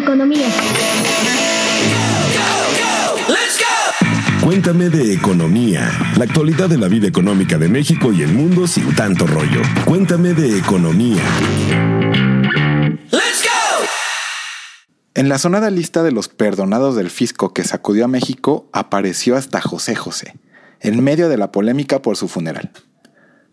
economía. Cuéntame de economía, la actualidad de la vida económica de México y el mundo sin tanto rollo. Cuéntame de economía. En la sonada lista de los perdonados del fisco que sacudió a México apareció hasta José José, en medio de la polémica por su funeral.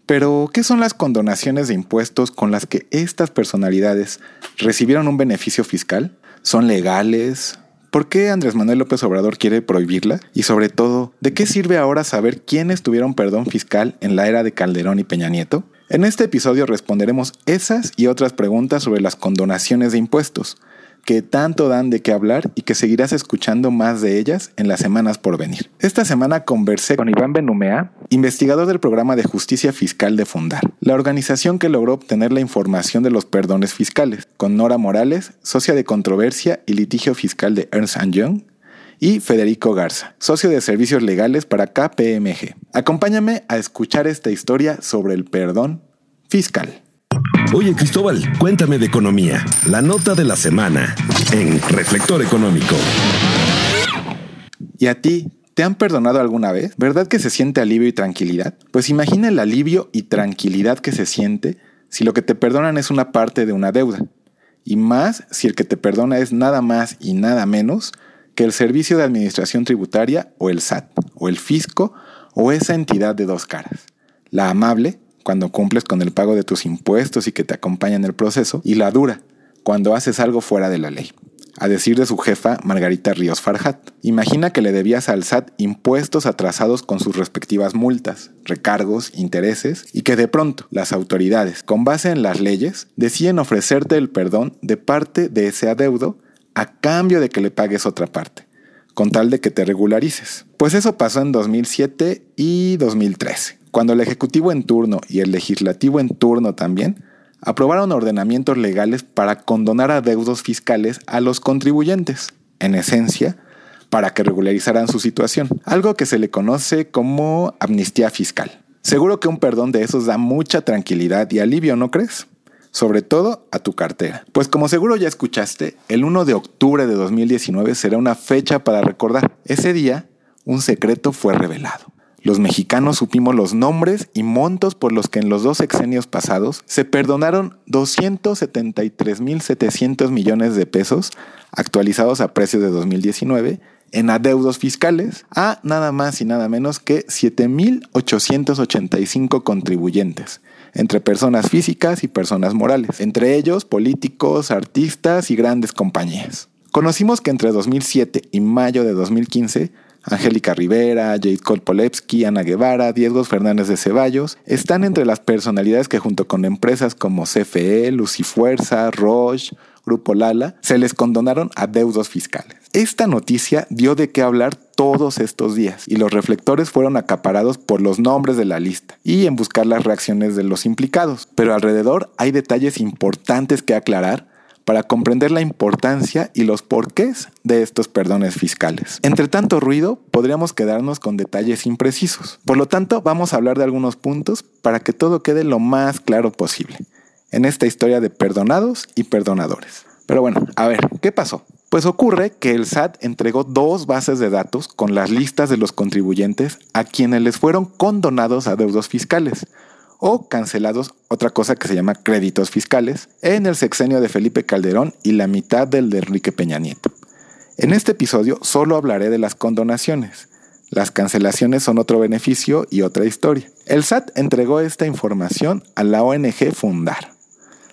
Pero, ¿qué son las condonaciones de impuestos con las que estas personalidades recibieron un beneficio fiscal? ¿Son legales? ¿Por qué Andrés Manuel López Obrador quiere prohibirla? Y sobre todo, ¿de qué sirve ahora saber quiénes tuvieron perdón fiscal en la era de Calderón y Peña Nieto? En este episodio responderemos esas y otras preguntas sobre las condonaciones de impuestos, que tanto dan de qué hablar y que seguirás escuchando más de ellas en las semanas por venir. Esta semana conversé con Iván Benumea, investigador del programa de justicia fiscal de Fundar, la organización que logró obtener la información de los perdones fiscales, con Nora Morales, socia de controversia y litigio fiscal de Ernst Young, y Federico Garza, socio de servicios legales para KPMG. Acompáñame a escuchar esta historia sobre el perdón fiscal. Oye Cristóbal, cuéntame de economía. La nota de la semana en Reflector Económico. ¿Y a ti? ¿Te han perdonado alguna vez? ¿Verdad que se siente alivio y tranquilidad? Pues imagina el alivio y tranquilidad que se siente si lo que te perdonan es una parte de una deuda. Y más si el que te perdona es nada más y nada menos que el Servicio de Administración Tributaria o el SAT, o el Fisco, o esa entidad de dos caras. La amable, cuando cumples con el pago de tus impuestos y que te acompaña en el proceso, y la dura, cuando haces algo fuera de la ley. A decir de su jefa, Margarita Ríos Farjat, imagina que le debías al SAT impuestos atrasados con sus respectivas multas, recargos, intereses, y que de pronto las autoridades, con base en las leyes, deciden ofrecerte el perdón de parte de ese adeudo a cambio de que le pagues otra parte, con tal de que te regularices. Pues eso pasó en 2007 y 2013 cuando el Ejecutivo en turno y el Legislativo en turno también aprobaron ordenamientos legales para condonar adeudos fiscales a los contribuyentes, en esencia, para que regularizaran su situación, algo que se le conoce como amnistía fiscal. Seguro que un perdón de esos da mucha tranquilidad y alivio, ¿no crees? Sobre todo a tu cartera. Pues como seguro ya escuchaste, el 1 de octubre de 2019 será una fecha para recordar. Ese día, un secreto fue revelado. Los mexicanos supimos los nombres y montos por los que en los dos sexenios pasados se perdonaron 273.700 millones de pesos actualizados a precios de 2019 en adeudos fiscales a nada más y nada menos que 7.885 contribuyentes, entre personas físicas y personas morales, entre ellos políticos, artistas y grandes compañías. Conocimos que entre 2007 y mayo de 2015 Angélica Rivera, Jade Kolpolevsky, Ana Guevara, Diego Fernández de Ceballos, están entre las personalidades que junto con empresas como CFE, Lucifuerza, Roche, Grupo Lala, se les condonaron adeudos fiscales. Esta noticia dio de qué hablar todos estos días y los reflectores fueron acaparados por los nombres de la lista y en buscar las reacciones de los implicados. Pero alrededor hay detalles importantes que aclarar para comprender la importancia y los porqués de estos perdones fiscales. Entre tanto ruido, podríamos quedarnos con detalles imprecisos. Por lo tanto, vamos a hablar de algunos puntos para que todo quede lo más claro posible en esta historia de perdonados y perdonadores. Pero bueno, a ver, ¿qué pasó? Pues ocurre que el SAT entregó dos bases de datos con las listas de los contribuyentes a quienes les fueron condonados adeudos fiscales o cancelados, otra cosa que se llama créditos fiscales, en el sexenio de Felipe Calderón y la mitad del de Enrique Peña Nieto. En este episodio solo hablaré de las condonaciones. Las cancelaciones son otro beneficio y otra historia. El SAT entregó esta información a la ONG Fundar,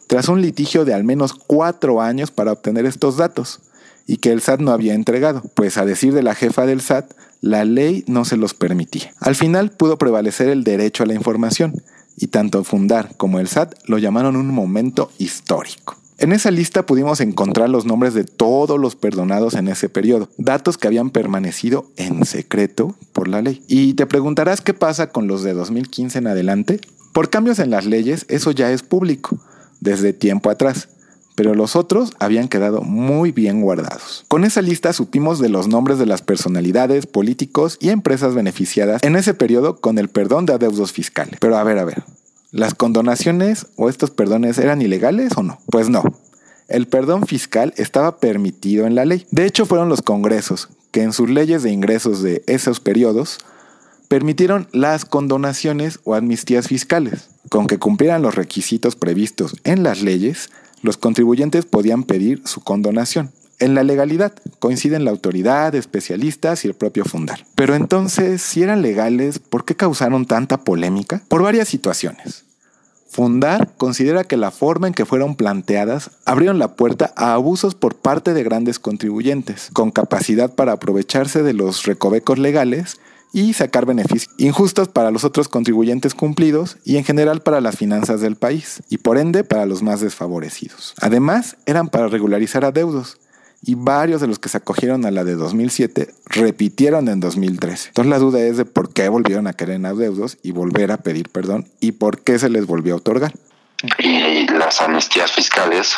tras un litigio de al menos cuatro años para obtener estos datos, y que el SAT no había entregado, pues a decir de la jefa del SAT, la ley no se los permitía. Al final pudo prevalecer el derecho a la información, y tanto Fundar como el SAT lo llamaron un momento histórico. En esa lista pudimos encontrar los nombres de todos los perdonados en ese periodo, datos que habían permanecido en secreto por la ley. Y te preguntarás qué pasa con los de 2015 en adelante. Por cambios en las leyes, eso ya es público, desde tiempo atrás pero los otros habían quedado muy bien guardados. Con esa lista supimos de los nombres de las personalidades, políticos y empresas beneficiadas en ese periodo con el perdón de adeudos fiscales. Pero a ver, a ver, ¿las condonaciones o estos perdones eran ilegales o no? Pues no. El perdón fiscal estaba permitido en la ley. De hecho, fueron los congresos que en sus leyes de ingresos de esos periodos permitieron las condonaciones o amnistías fiscales. Con que cumplieran los requisitos previstos en las leyes, los contribuyentes podían pedir su condonación. En la legalidad coinciden la autoridad, especialistas y el propio fundar. Pero entonces, si eran legales, ¿por qué causaron tanta polémica? Por varias situaciones. Fundar considera que la forma en que fueron planteadas abrieron la puerta a abusos por parte de grandes contribuyentes, con capacidad para aprovecharse de los recovecos legales y sacar beneficios injustos para los otros contribuyentes cumplidos y en general para las finanzas del país y por ende para los más desfavorecidos. Además, eran para regularizar adeudos y varios de los que se acogieron a la de 2007 repitieron en 2013. Entonces la duda es de por qué volvieron a querer en adeudos y volver a pedir perdón y por qué se les volvió a otorgar. Y las amnistías fiscales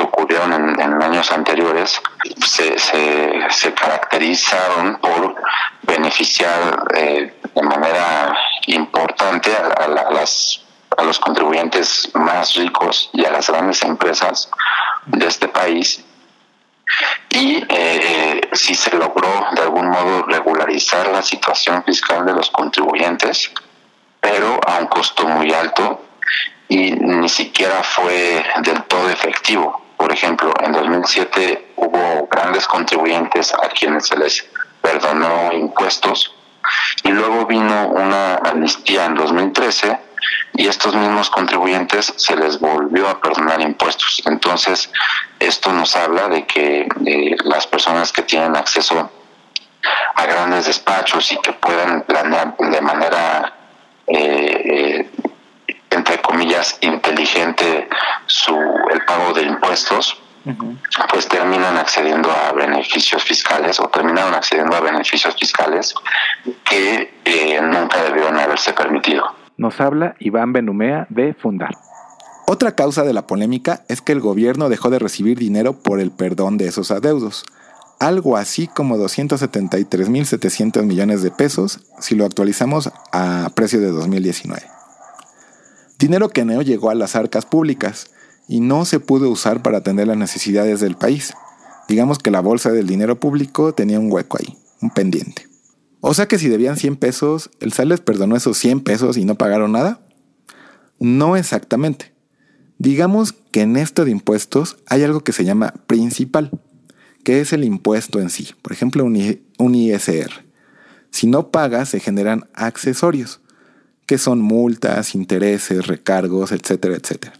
ocurrieron en, años anteriores se, se, caracterizaron por beneficiar eh, de manera importante a, las, a los contribuyentes más ricos y a las grandes empresas de este país y eh, si se logró de algún modo regularizar la situación fiscal de los contribuyentes, pero a un costo muy alto y ni siquiera fue del todo efectivo. Por ejemplo, en 2007 hubo grandes contribuyentes a quienes se les perdonó impuestos y luego vino una amnistía en 2013 y estos mismos contribuyentes se les volvió a perdonar impuestos. Entonces, esto nos habla de que eh, las personas que tienen acceso a grandes despachos y que puedan planear de manera, eh, entre comillas, inteligente su, el pago de impuestos, pues terminan accediendo a beneficios fiscales o terminaron accediendo a beneficios fiscales que eh, nunca debieron haberse permitido. Nos habla Iván Benumea de Fundar. Otra causa de la polémica es que el gobierno dejó de recibir dinero por el perdón de esos adeudos, algo así como 273.700 millones de pesos si lo actualizamos a precio de 2019. Dinero que no llegó a las arcas públicas y no se pudo usar para atender las necesidades del país. Digamos que la bolsa del dinero público tenía un hueco ahí, un pendiente. O sea que si debían 100 pesos, ¿el SAT les perdonó esos 100 pesos y no pagaron nada? No exactamente. Digamos que en esto de impuestos hay algo que se llama principal, que es el impuesto en sí. Por ejemplo, un, ISR. Si no pagas, se generan accesorios, que son multas, intereses, recargos, etcétera, etcétera.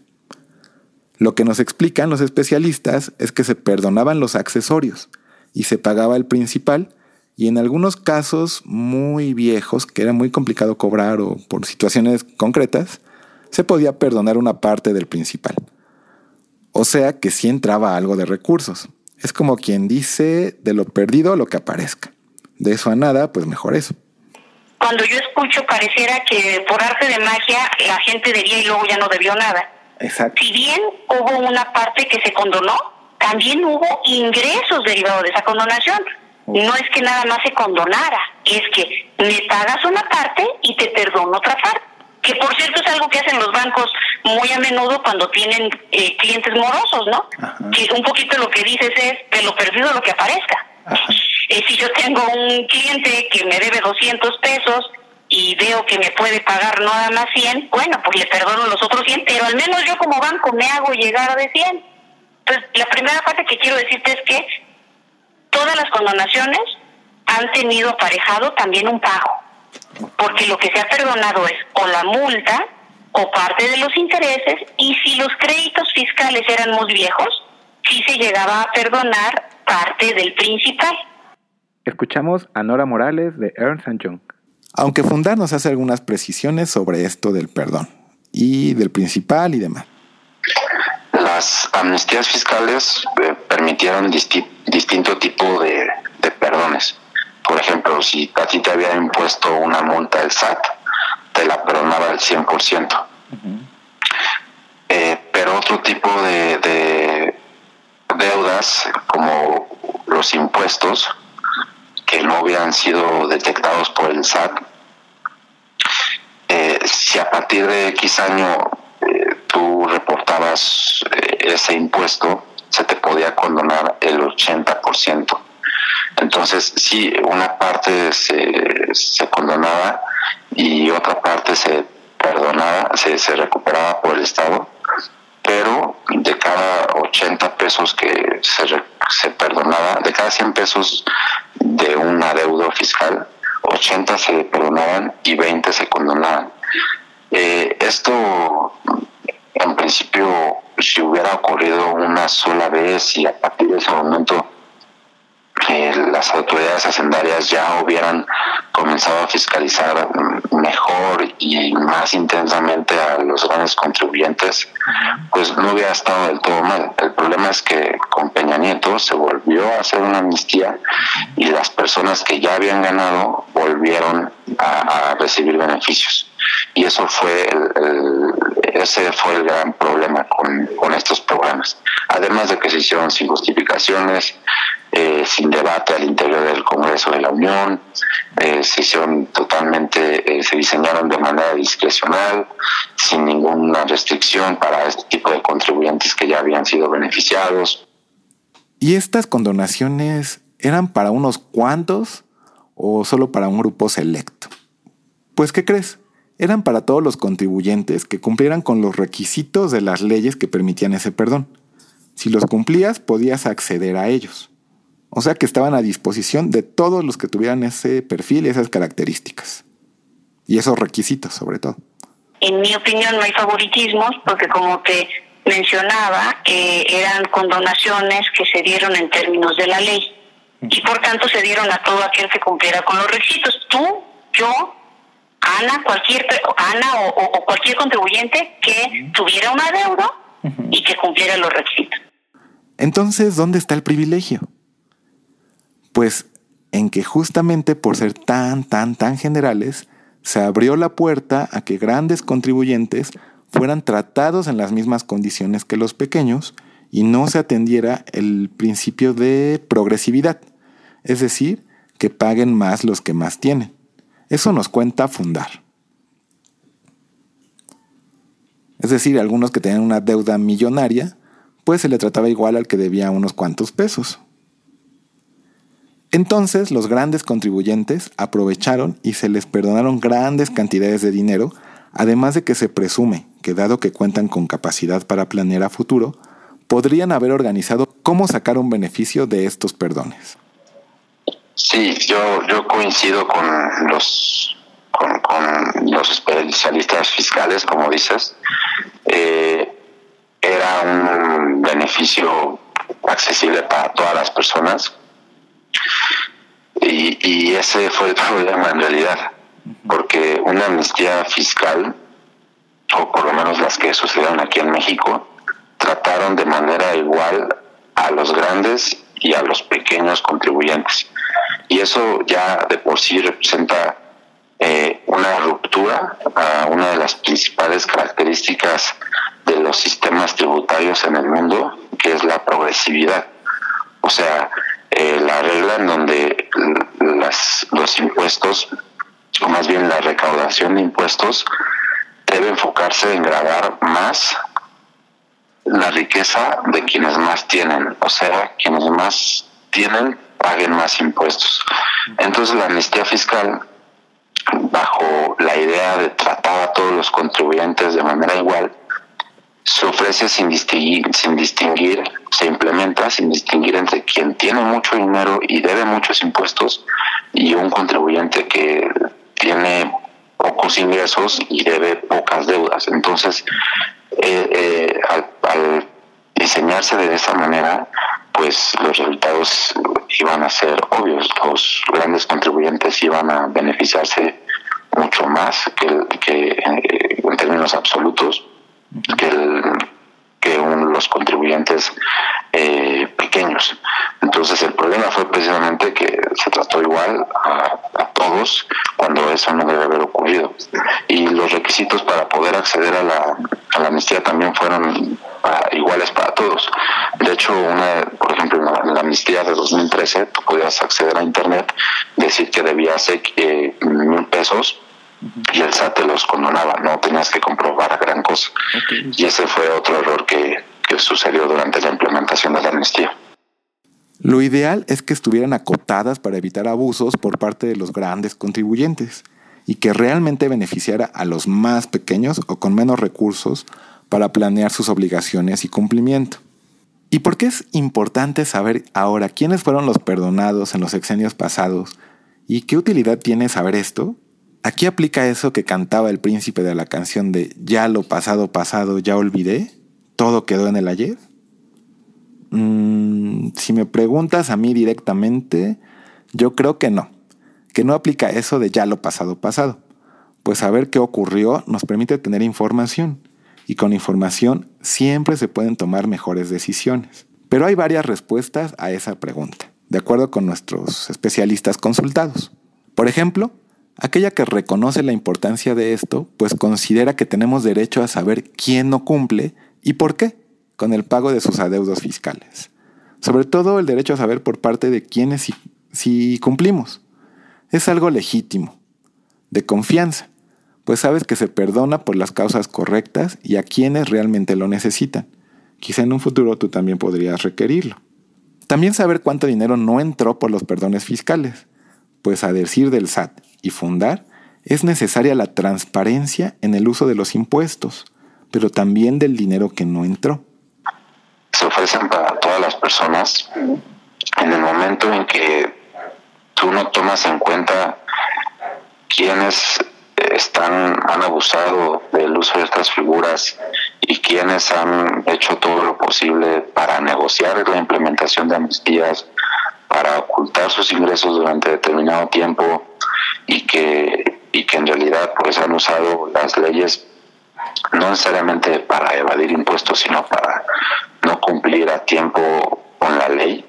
Lo que nos explican los especialistas es que se perdonaban los accesorios y se pagaba el principal y en algunos casos muy viejos, que era muy complicado cobrar o por situaciones concretas, se podía perdonar una parte del principal. O sea que sí entraba algo de recursos. Es como quien dice de lo perdido lo que aparezca. De eso a nada, pues mejor eso. Cuando yo escucho pareciera que por arte de magia la gente debía y luego ya no debió nada. Exacto. Si bien hubo una parte que se condonó, también hubo ingresos derivados de esa condonación no es que nada más se condonara, es que me pagas una parte y te perdono otra parte. Que por cierto es algo que hacen los bancos muy a menudo cuando tienen eh, clientes morosos, ¿no? Que un poquito lo que dices es de lo perdido lo que aparezca. Eh, si yo tengo un cliente que me debe 200 pesos y veo que me puede pagar nada más 100, bueno, pues le perdono los otros 100, pero al menos yo como banco me hago llegar a de 100. Entonces, la primera parte que quiero decirte es que todas las condonaciones han tenido aparejado también un pago, porque lo que se ha perdonado es o la multa o parte de los intereses y si los créditos fiscales eran muy viejos, sí se llegaba a perdonar parte del principal. Escuchamos a Nora Morales de Ernst Young. Aunque Fundar nos hace algunas precisiones sobre esto del perdón y del principal y demás. Las amnistías fiscales eh, permitieron distinto tipo de, perdones. Por ejemplo, si a ti te había impuesto una multa el SAT, te la perdonaba al 100%. Eh, pero otro tipo de, deudas, como los impuestos, que no habían sido detectados por el SAT, eh, si a partir de X año tú reportabas eh, ese impuesto, se te podía condonar el 80%. Entonces, sí, una parte se, se condonaba y otra parte se perdonaba, se, se recuperaba por el Estado, pero de cada 80 pesos que se, se perdonaba, de cada 100 pesos de un adeudo fiscal, 80 se perdonaban y 20 se condonaban. Eh, esto, en principio, si hubiera ocurrido una sola vez y a partir de ese momento las autoridades hacendarias ya hubieran comenzado a fiscalizar mejor y más intensamente a los grandes contribuyentes, pues no hubiera estado del todo mal. El problema es que con Peña Nieto se volvió a hacer una amnistía y las personas que ya habían ganado volvieron a, recibir beneficios. Y eso fue el, ese fue el gran problema con, estos programas. Además de que se hicieron sin justificaciones, eh, sin debate al interior del Congreso de la Unión, eh, se hicieron totalmente, eh, se diseñaron de manera discrecional, sin ninguna restricción para este tipo de contribuyentes que ya habían sido beneficiados. ¿Y estas condonaciones eran para unos cuantos o solo para un grupo selecto? Pues, ¿qué crees? Eran para todos los contribuyentes que cumplieran con los requisitos de las leyes que permitían ese perdón. Si los cumplías, podías acceder a ellos. O sea que estaban a disposición de todos los que tuvieran ese perfil y esas características. Y esos requisitos, sobre todo. En mi opinión, no hay favoritismos, porque como te mencionaba, eh, eran condonaciones que se dieron en términos de la ley. Y por tanto se dieron a todo aquel que cumpliera con los requisitos. Tú, yo, Ana, cualquier Ana o, cualquier contribuyente que tuviera una deuda y que cumpliera los requisitos. Entonces, ¿dónde está el privilegio? Pues en que justamente por ser tan, tan, tan generales, se abrió la puerta a que grandes contribuyentes fueran tratados en las mismas condiciones que los pequeños y no se atendiera el principio de progresividad, es decir, que paguen más los que más tienen. Eso nos cuenta fundar. Es decir, algunos que tenían una deuda millonaria, pues se le trataba igual al que debía unos cuantos pesos. Entonces los grandes contribuyentes aprovecharon y se les perdonaron grandes cantidades de dinero, además de que se presume que dado que cuentan con capacidad para planear a futuro, podrían haber organizado cómo sacar un beneficio de estos perdones. Sí, yo, yo coincido con los, con, los especialistas fiscales, como dices. Eh, era un beneficio accesible para todas las personas y, ese fue el problema en realidad, porque una amnistía fiscal, o por lo menos las que sucedieron aquí en México, trataron de manera igual a los grandes y a los pequeños contribuyentes. Y eso ya de por sí representa eh, una ruptura a una de las principales características de los sistemas tributarios en el mundo, que es la progresividad. O sea, eh, la regla en donde los impuestos, o más bien la recaudación de impuestos, debe enfocarse en grabar más la riqueza de quienes más tienen, o sea, quienes más tienen paguen más impuestos. Entonces la amnistía fiscal, bajo la idea de tratar a todos los contribuyentes de manera igual, se ofrece sin distinguir, sin distinguir, se implementa sin distinguir entre quien tiene mucho dinero y debe muchos impuestos y un contribuyente que tiene pocos ingresos y debe pocas deudas. Entonces, eh, eh, al, diseñarse de esa manera, pues los resultados iban a ser obvios. Los grandes contribuyentes iban a beneficiarse mucho más que, que eh, en términos absolutos que, que los contribuyentes eh, pequeños. Entonces el problema fue precisamente que se trató igual a, todos cuando eso no debe haber ocurrido. Y los requisitos para poder acceder a la, la amnistía también fueron iguales para todos. De hecho, una, por ejemplo, en la, amnistía de 2013, tú podías acceder a Internet, decir que debías eh, mil pesos y el SAT te los condonaba, no tenías que comprobar gran cosa. Y ese fue otro error que, que sucedió durante la implementación de la amnistía. Lo ideal es que estuvieran acotadas para evitar abusos por parte de los grandes contribuyentes y que realmente beneficiara a los más pequeños o con menos recursos para planear sus obligaciones y cumplimiento. ¿Y por qué es importante saber ahora quiénes fueron los perdonados en los sexenios pasados y qué utilidad tiene saber esto? Aquí aplica eso que cantaba el príncipe de la canción de Ya lo pasado pasado, ya olvidé, todo quedó en el ayer. Mm, si me preguntas a mí directamente, yo creo que no, que no aplica eso de ya lo pasado pasado, pues saber qué ocurrió nos permite tener información y con información siempre se pueden tomar mejores decisiones. Pero hay varias respuestas a esa pregunta, de acuerdo con nuestros especialistas consultados. Por ejemplo, aquella que reconoce la importancia de esto, pues considera que tenemos derecho a saber quién no cumple y por qué con el pago de sus adeudos fiscales. Sobre todo el derecho a saber por parte de quienes si, cumplimos. Es algo legítimo, de confianza, pues sabes que se perdona por las causas correctas y a quienes realmente lo necesitan. Quizá en un futuro tú también podrías requerirlo. También saber cuánto dinero no entró por los perdones fiscales, pues a decir del SAT y fundar, es necesaria la transparencia en el uso de los impuestos, pero también del dinero que no entró. Se ofrecen para todas las personas en el momento en que tú no tomas en cuenta quiénes están, han abusado del uso de estas figuras y quienes han hecho todo lo posible para negociar la implementación de amnistías, para ocultar sus ingresos durante determinado tiempo y que, y que en realidad pues han usado las leyes no necesariamente para evadir impuestos, sino para no cumplir a tiempo con la ley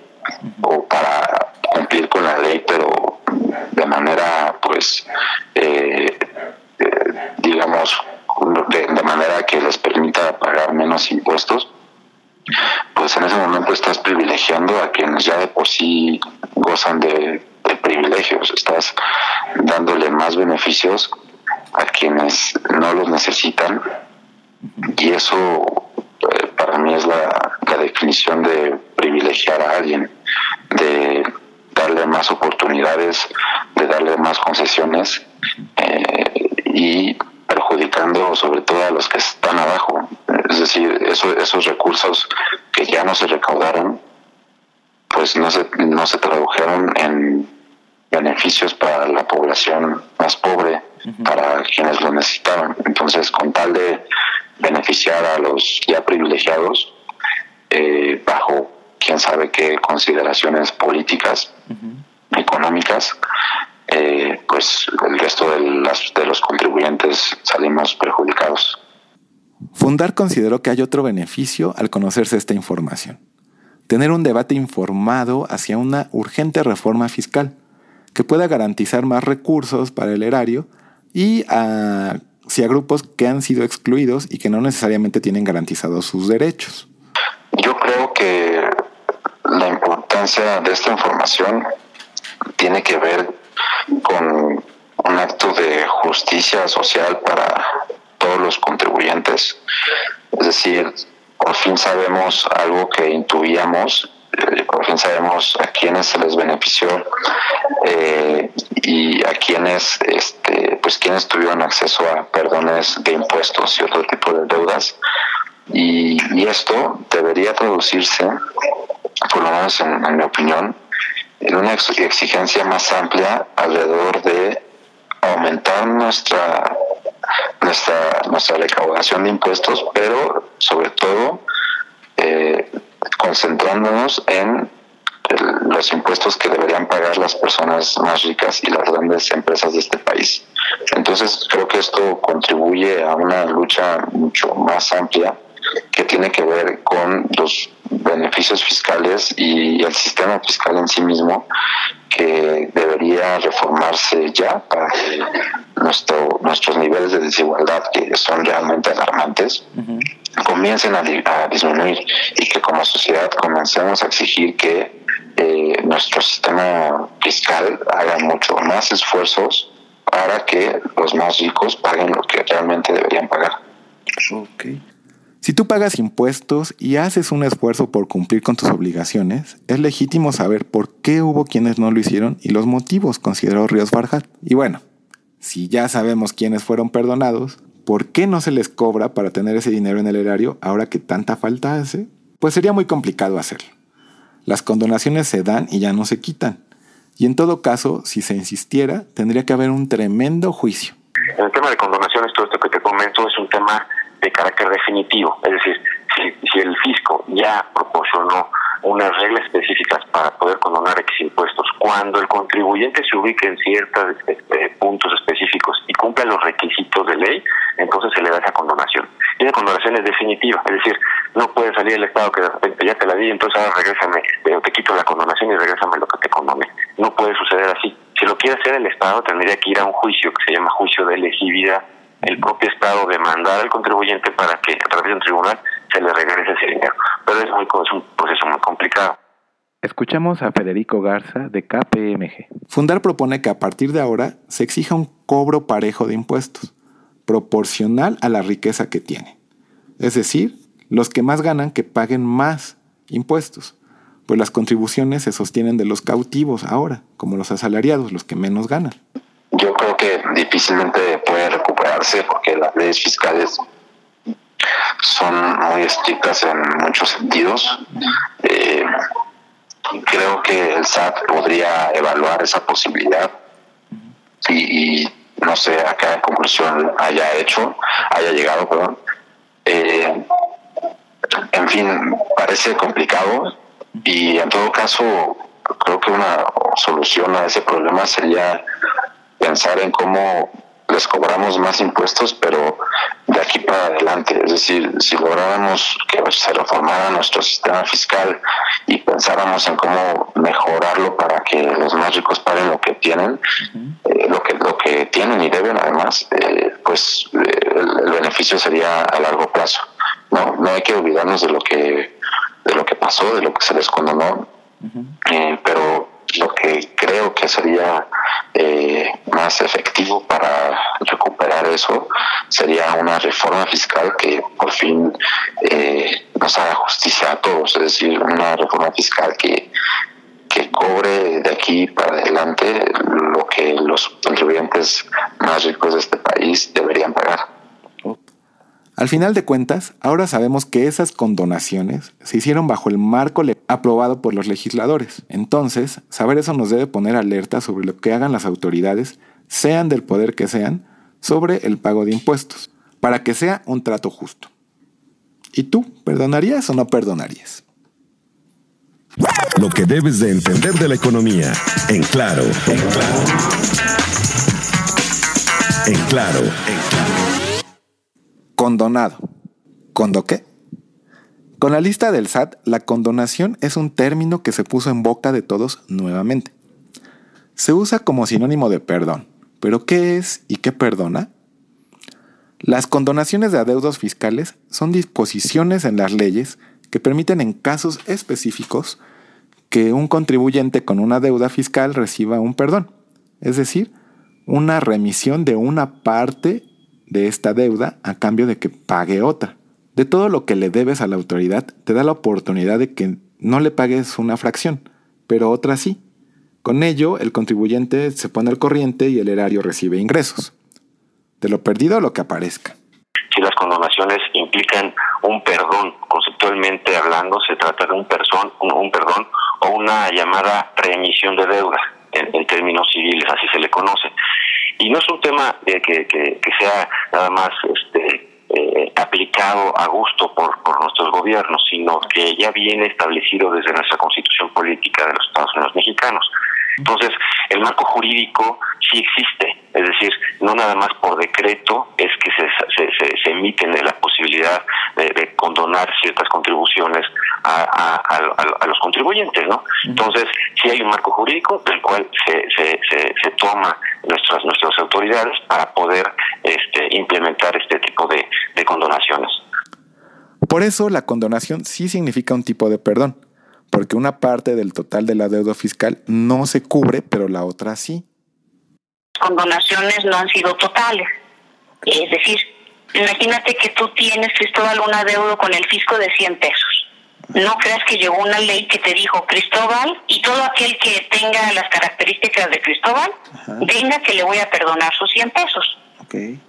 políticas, económicas, eh, pues el resto de, las, de los contribuyentes salimos perjudicados. Fundar consideró que hay otro beneficio al conocerse esta información. Tener un debate informado hacia una urgente reforma fiscal que pueda garantizar más recursos para el erario y a, si a grupos que han sido excluidos y que no necesariamente tienen garantizados sus derechos. Yo creo que la importancia de esta información tiene que ver con un acto de justicia social para todos los contribuyentes. Es decir, por fin sabemos algo que intuíamos eh, por fin sabemos a quiénes se les benefició eh, y a quienes, este, pues quienes tuvieron acceso a perdones de impuestos y otro tipo de deudas. Y, esto debería traducirse, por lo menos en, mi opinión, en una exigencia más amplia alrededor de aumentar nuestra nuestra nuestra recaudación de impuestos, pero sobre todo eh, concentrándonos en los impuestos que deberían pagar las personas más ricas y las grandes empresas de este país. Entonces creo que esto contribuye a una lucha mucho más amplia que tiene que ver con los beneficios fiscales y el sistema fiscal en sí mismo que debería reformarse ya para que nuestro, nuestros niveles de desigualdad, que son realmente alarmantes, comiencen a, disminuir y que como sociedad comencemos a exigir que eh, nuestro sistema fiscal haga mucho más esfuerzos para que los más ricos paguen lo que realmente deberían pagar. Ok. Si tú pagas impuestos y haces un esfuerzo por cumplir con tus obligaciones, es legítimo saber por qué hubo quienes no lo hicieron y los motivos, consideró Ríos Farjat. Y bueno, si ya sabemos quiénes fueron perdonados, ¿por qué no se les cobra para tener ese dinero en el erario ahora que tanta falta hace? Pues sería muy complicado hacerlo. Las condonaciones se dan y ya no se quitan. Y en todo caso, si se insistiera, tendría que haber un tremendo juicio. El tema de condonaciones, todo esto que te comento es un tema de carácter definitivo. Es decir, si, el fisco ya proporcionó unas reglas específicas para poder condonar X impuestos, cuando el contribuyente se ubique en ciertos este, puntos específicos y cumpla los requisitos de ley, entonces se le da esa condonación. Y la condonación es definitiva, es decir, no puede salir el Estado que de repente ya te la di, entonces ahora regrésame, te quito la condonación y regrésame lo que te condone. No puede suceder así. Si lo quiere hacer el Estado, tendría que ir a un juicio que se llama juicio de elegibilidad. El propio Estado demandar al contribuyente para que a través de un tribunal se le regrese ese dinero. Pero es, muy, es un proceso muy complicado. Escuchamos a Federico Garza de KPMG. Fundar propone que a partir de ahora se exija un cobro parejo de impuestos, proporcional a la riqueza que tiene. Es decir, los que más ganan que paguen más impuestos, pues las contribuciones se sostienen de los cautivos ahora, como los asalariados, los que menos ganan. Yo creo que difícilmente puede porque las leyes fiscales son muy estrictas en muchos sentidos. Eh, creo que el SAT podría evaluar esa posibilidad y, no sé a qué conclusión haya hecho, haya llegado, perdón. Eh, en fin, parece complicado y en todo caso creo que una solución a ese problema sería pensar en cómo les cobramos más impuestos, pero de aquí para adelante. Es decir, si lográramos que se reformara nuestro sistema fiscal y pensáramos en cómo mejorarlo para que los más ricos paguen lo que tienen, eh, lo que lo que tienen y deben además, eh, pues eh, el, beneficio sería a largo plazo. No, no hay que olvidarnos de lo que de lo que pasó, de lo que se les condonó, pero lo que creo que sería más efectivo para eso sería una reforma fiscal que por fin eh, nos haga justicia a todos, es decir, una reforma fiscal que, que cobre de aquí para adelante lo que los contribuyentes más ricos de este país deberían pagar. Al final de cuentas, ahora sabemos que esas condonaciones se hicieron bajo el marco aprobado por los legisladores. Entonces, saber eso nos debe poner alerta sobre lo que hagan las autoridades, sean del poder que sean, sobre el pago de impuestos, para que sea un trato justo. ¿Y tú, perdonarías o no perdonarías? Lo que debes de entender de la economía, en claro, en claro. En claro, en claro condonado. ¿Condo qué? Con la lista del SAT, la condonación es un término que se puso en boca de todos nuevamente. Se usa como sinónimo de perdón, pero ¿qué es y qué perdona? Las condonaciones de adeudos fiscales son disposiciones en las leyes que permiten en casos específicos que un contribuyente con una deuda fiscal reciba un perdón, es decir, una remisión de una parte de esta deuda a cambio de que pague otra. De todo lo que le debes a la autoridad, te da la oportunidad de que no le pagues una fracción, pero otra sí. Con ello, el contribuyente se pone al corriente y el erario recibe ingresos. De lo perdido lo que aparezca. Si las condonaciones implican un perdón, conceptualmente hablando, se trata de un, un perdón o una llamada remisión de deuda en términos civiles, así se le conoce. Y no es un tema que, que, sea nada más este, eh, aplicado a gusto por nuestros gobiernos, sino que ya viene establecido desde nuestra constitución política de los Estados Unidos mexicanos. Entonces, el marco jurídico sí existe, es decir, no nada más por decreto es que se, se, se, emiten la posibilidad de, condonar ciertas contribuciones a, a, los contribuyentes, ¿no? Entonces, sí hay un marco jurídico del cual se, se, se, toma nuestras nuestras autoridades para poder este, implementar este tipo de, de condonaciones. Por eso la condonación sí significa un tipo de perdón porque una parte del total de la deuda fiscal no se cubre, pero la otra sí. Condonaciones no han sido totales. Es decir, Imagínate que tú tienes, Cristóbal, un adeudo con el fisco de 100 pesos. No creas que llegó una ley que te dijo, Cristóbal, y todo aquel que tenga las características de Cristóbal, venga que le voy a perdonar sus 100 pesos.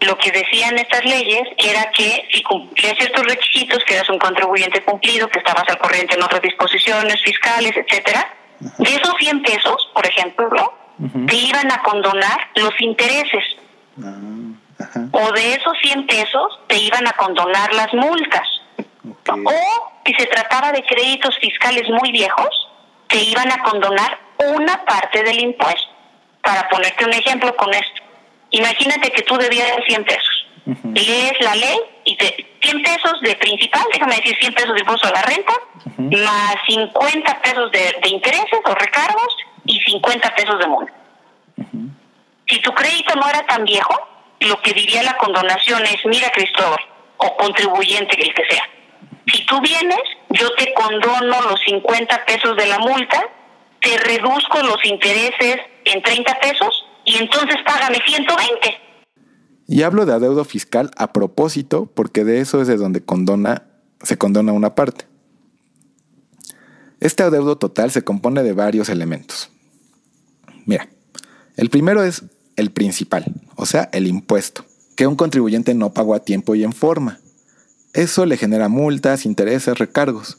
Lo que decían estas leyes era que si cumplías ciertos requisitos, que eras un contribuyente cumplido, que estabas al corriente en otras disposiciones fiscales, etcétera, de esos 100 pesos, por ejemplo, te iban a condonar los intereses. Ah, o de esos 100 pesos te iban a condonar las multas. O si se trataba de créditos fiscales muy viejos, te iban a condonar una parte del impuesto. Para ponerte un ejemplo con esto, imagínate que tú debías 100 pesos. Lees la ley y te 100 pesos de principal, déjame decir 100 pesos de impuesto a la renta, más 50 pesos de, intereses o recargos y 50 pesos de multa. Si tu crédito no era tan viejo, lo que diría la condonación es, mira Cristóbal, o contribuyente, el que sea, si tú vienes, yo te condono los 50 pesos de la multa, te reduzco los intereses en 30 pesos y entonces págame 120. Y hablo de adeudo fiscal a propósito porque de eso es de donde condona, se condona una parte. Este adeudo total se compone de varios elementos. Mira, el primero es el principal, o sea, el impuesto, que un contribuyente no pagó a tiempo y en forma. Eso le genera multas, intereses, recargos,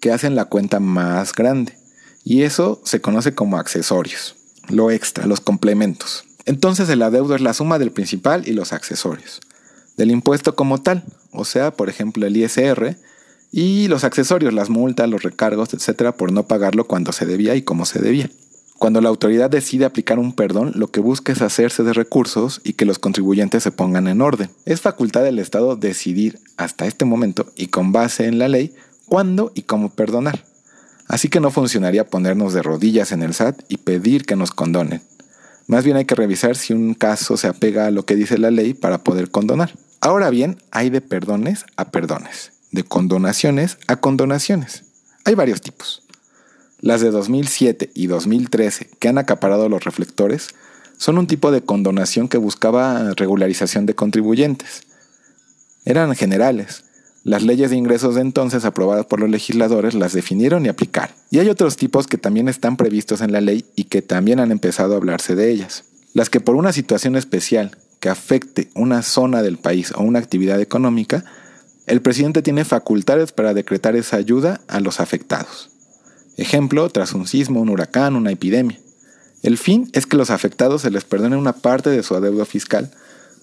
que hacen la cuenta más grande. Y eso se conoce como accesorios, lo extra, los complementos. Entonces el adeudo es la suma del principal y los accesorios, del impuesto como tal, o sea, por ejemplo, el ISR, y los accesorios, las multas, los recargos, etcétera, por no pagarlo cuando se debía y como se debía. Cuando la autoridad decide aplicar un perdón, lo que busca es hacerse de recursos y que los contribuyentes se pongan en orden. Es facultad del Estado decidir hasta este momento y con base en la ley cuándo y cómo perdonar. Así que no funcionaría ponernos de rodillas en el SAT y pedir que nos condonen. Más bien hay que revisar si un caso se apega a lo que dice la ley para poder condonar. Ahora bien, hay de perdones a perdones, de condonaciones a condonaciones. Hay varios tipos. Las de 2007 y 2013, que han acaparado los reflectores, son un tipo de condonación que buscaba regularización de contribuyentes. Eran generales. Las leyes de ingresos de entonces aprobadas por los legisladores las definieron y aplicaron. Y hay otros tipos que también están previstos en la ley y que también han empezado a hablarse de ellas. Las que por una situación especial que afecte una zona del país o una actividad económica, el presidente tiene facultades para decretar esa ayuda a los afectados. Ejemplo, tras un sismo, un huracán, una epidemia. El fin es que los afectados se les perdone una parte de su adeudo fiscal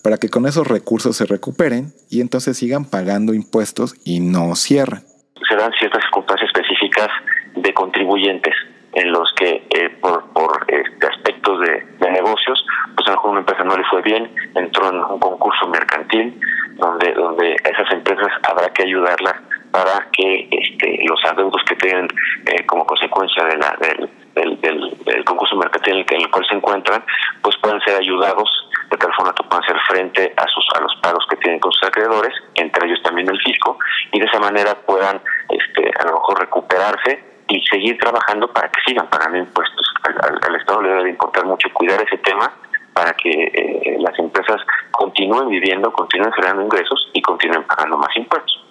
para que con esos recursos se recuperen y entonces sigan pagando impuestos y no cierren. Se ciertas circunstancias específicas de contribuyentes en los que eh, por, este, aspectos de, negocios, pues a lo mejor una empresa no le fue bien, entró en un concurso mercantil donde, donde esas empresas habrá que ayudarlas para que este, los adeudos que tengan eh, como consecuencia de la, del, del, concurso mercantil en el, cual se encuentran, pues puedan ser ayudados de tal forma que puedan hacer frente a sus a los pagos que tienen con sus acreedores, entre ellos también el fisco, y de esa manera puedan este, a lo mejor recuperarse y seguir trabajando para que sigan pagando impuestos. Al, al Estado le debe importar mucho cuidar ese tema para que eh, las empresas continúen viviendo, continúen generando ingresos y continúen pagando más impuestos,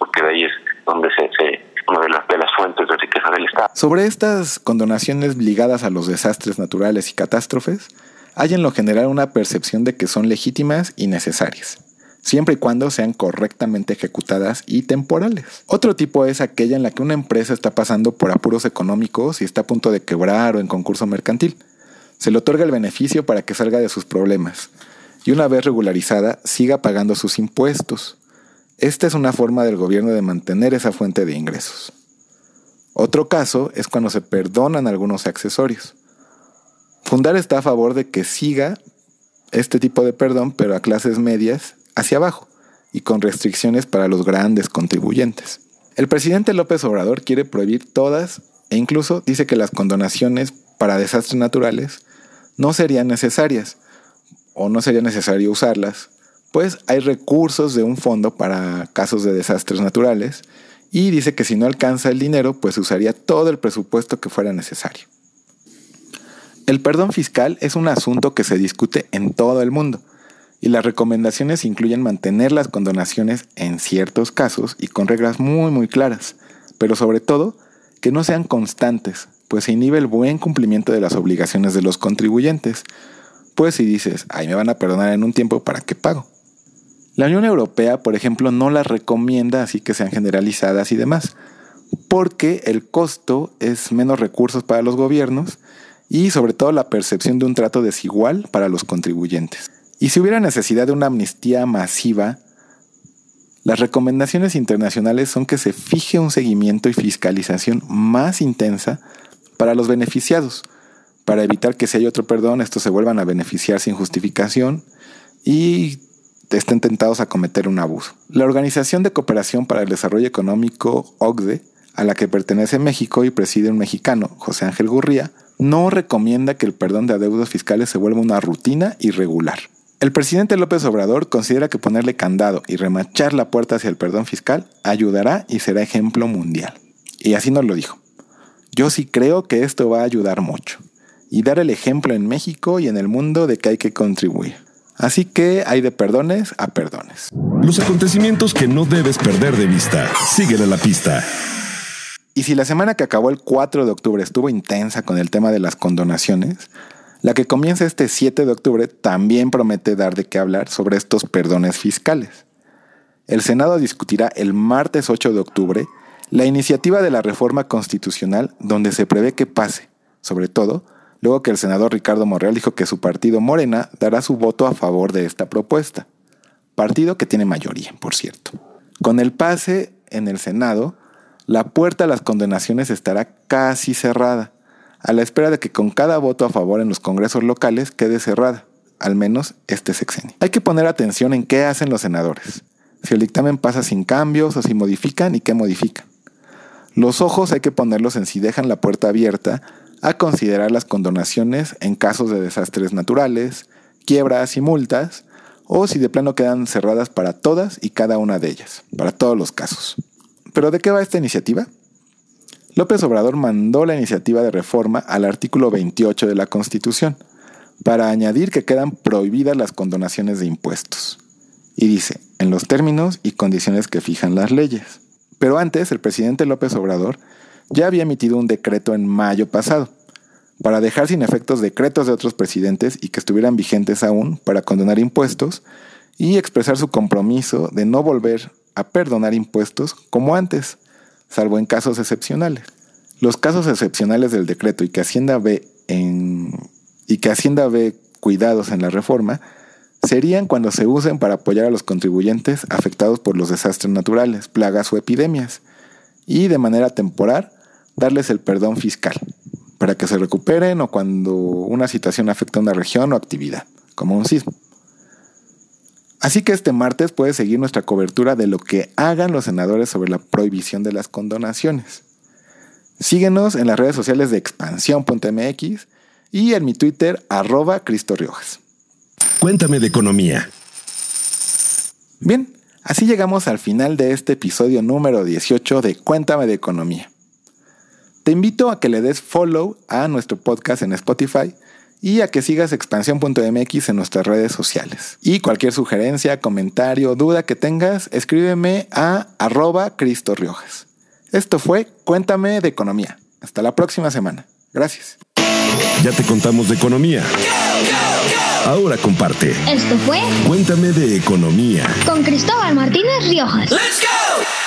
Sobre estas condonaciones ligadas a los desastres naturales y catástrofes, hay en lo general una percepción de que son legítimas y necesarias siempre y cuando sean correctamente ejecutadas y temporales. Otro tipo es aquella en la que una empresa está pasando por apuros económicos y está a punto de quebrar o en concurso mercantil. Se le otorga el beneficio para que salga de sus problemas y una vez regularizada siga pagando sus impuestos. Esta es una forma del gobierno de mantener esa fuente de ingresos. Otro caso es cuando se perdonan algunos accesorios. Fundar está a favor de que siga este tipo de perdón, pero a clases medias hacia abajo y con restricciones para los grandes contribuyentes. El presidente López Obrador quiere prohibir todas e incluso dice que las condonaciones para desastres naturales no serían necesarias o no sería necesario usarlas, pues hay recursos de un fondo para casos de desastres naturales y dice que si no alcanza el dinero, pues usaría todo el presupuesto que fuera necesario. El perdón fiscal es un asunto que se discute en todo el mundo Y las recomendaciones incluyen mantener las condonaciones en ciertos casos y con reglas muy muy claras, pero sobre todo que no sean constantes, pues se inhibe el buen cumplimiento de las obligaciones de los contribuyentes. Pues si dices, ay, me van a perdonar en un tiempo, ¿para qué pago? La Unión Europea, por ejemplo, no las recomienda así que sean generalizadas y demás, porque el costo es menos recursos para los gobiernos y sobre todo la percepción de un trato desigual para los contribuyentes. Y si hubiera necesidad de una amnistía masiva, las recomendaciones internacionales son que se fije un seguimiento y fiscalización más intensa para los beneficiados, para evitar que si hay otro perdón, estos se vuelvan a beneficiar sin justificación y estén tentados a cometer un abuso. La Organización de Cooperación para el Desarrollo Económico, OCDE, a la que pertenece México y preside un mexicano, José Ángel Gurría, no recomienda que el perdón de adeudos fiscales se vuelva una rutina irregular. El presidente López Obrador considera que ponerle candado y remachar la puerta hacia el perdón fiscal ayudará y será ejemplo mundial. Y así nos lo dijo. Yo sí creo que esto va a ayudar mucho y dar el ejemplo en México y en el mundo de que hay que contribuir. Así que hay de perdones a perdones. Los acontecimientos que no debes perder de vista. Síguele la pista. Y si la semana que acabó el 4 de octubre estuvo intensa con el tema de las condonaciones, la que comienza este 7 de octubre también promete dar de qué hablar sobre estos perdones fiscales. El Senado discutirá el martes 8 de octubre la iniciativa de la reforma constitucional donde se prevé que pase, sobre todo, luego que el senador Ricardo Monreal dijo que su partido Morena dará su voto a favor de esta propuesta. Partido que tiene mayoría, por cierto. Con el pase en el Senado, la puerta a las condenaciones estará casi cerrada, a la espera de que con cada voto a favor en los congresos locales quede cerrada, al menos este sexenio. Hay que poner atención en qué hacen los senadores, si el dictamen pasa sin cambios o si modifican y qué modifican. Los ojos hay que ponerlos en si dejan la puerta abierta a considerar las condonaciones en casos de desastres naturales, quiebras y multas, o si de plano quedan cerradas para todas y cada una de ellas, para todos los casos. ¿Pero de qué va esta iniciativa? López Obrador mandó la iniciativa de reforma al artículo 28 de la Constitución para añadir que quedan prohibidas las condonaciones de impuestos. Y dice, en los términos y condiciones que fijan las leyes. Pero antes, el presidente López Obrador ya había emitido un decreto en mayo pasado para dejar sin efectos decretos de otros presidentes y que estuvieran vigentes aún para condonar impuestos y expresar su compromiso de no volver a perdonar impuestos como antes, salvo en casos excepcionales. Los casos excepcionales del decreto y que Hacienda ve en y que Hacienda ve cuidados en la reforma serían cuando se usen para apoyar a los contribuyentes afectados por los desastres naturales, plagas o epidemias, y de manera temporal darles el perdón fiscal para que se recuperen o cuando una situación afecta a una región o actividad, como un sismo. Así que este martes puedes seguir nuestra cobertura de lo que hagan los senadores sobre la prohibición de las condonaciones. Síguenos en las redes sociales de expansión.mx y en mi Twitter arroba Cristo Riojas. Cuéntame de economía. Bien, así llegamos al final de este episodio número 18 de Cuéntame de economía. Te invito a que le des follow a nuestro podcast en Spotify y a que sigas expansión.mx en nuestras redes sociales. Y cualquier sugerencia, comentario, duda que tengas, escríbeme a arroba Cristo Riojas. Esto fue Cuéntame de Economía. Hasta la próxima semana. Gracias. Ya te contamos de economía. Ahora comparte. Esto fue Cuéntame de economía. con Cristóbal Martínez Riojas. Let's go!